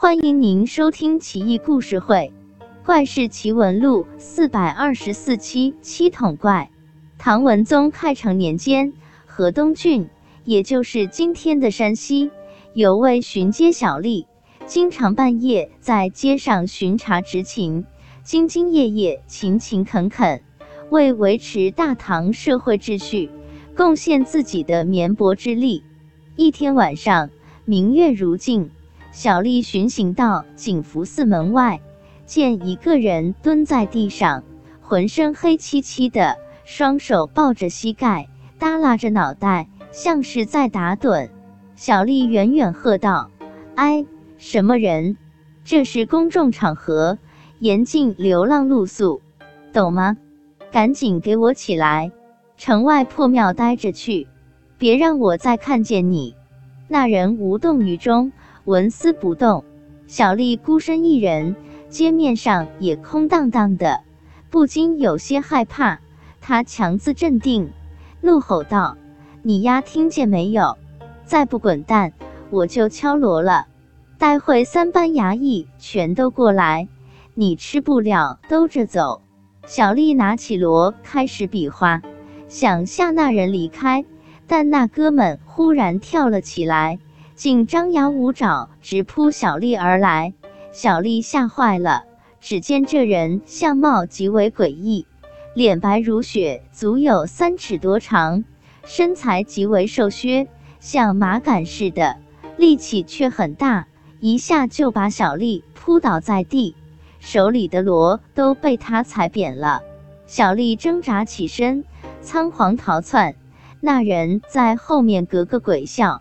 欢迎您收听《奇异故事会·怪事奇闻录》四百二十四期《七桶怪》。唐文宗开成年间，河东郡，也就是今天的山西，有位巡街小吏，经常半夜在街上巡查执勤，兢兢业业、勤勤恳恳，为维持大唐社会秩序，贡献自己的绵薄之力。一天晚上，明月如镜，小丽巡行到景福寺门外，见一个人蹲在地上，浑身黑漆漆的，双手抱着膝盖，耷拉着脑袋，像是在打盹。小丽远远喝道：“哎，什么人？这是公众场合，严禁流浪露宿，懂吗？赶紧给我起来，城外破庙待着去。”别让我再看见你！那人无动于衷，纹丝不动。小丽孤身一人，街面上也空荡荡的，不禁有些害怕。她强自镇定，怒吼道：“你丫听见没有？再不滚蛋，我就敲锣了！待会三班衙役全都过来，你吃不了兜着走。”小丽拿起锣，开始比划，想吓那人离开。但那哥们忽然跳了起来，竟张牙舞爪，直扑小丽而来。小丽吓坏了。只见这人相貌极为诡异，脸白如雪，足有三尺多长，身材极为瘦削，像麻杆似的，力气却很大，一下就把小丽扑倒在地，手里的锣都被他踩扁了。小丽挣扎起身，仓皇逃窜。那人在后面咯咯鬼笑。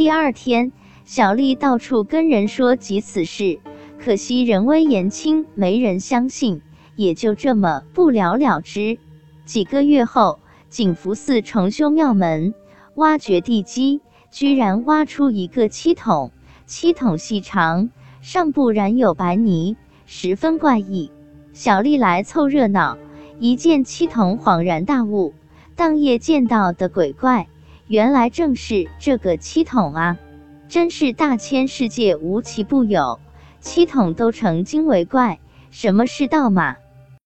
第二天，小丽到处跟人说及此事，可惜人微言轻，没人相信，也就这么不了了之。几个月后，景福寺重修庙门，挖掘地基，居然挖出一个漆桶，漆桶细长，上部染有白泥，十分怪异。小丽来凑热闹，一见漆桶，恍然大悟。当夜见到的鬼怪，原来正是这个七筒啊！真是大千世界无奇不有，七筒都成精为怪，什么是道嘛？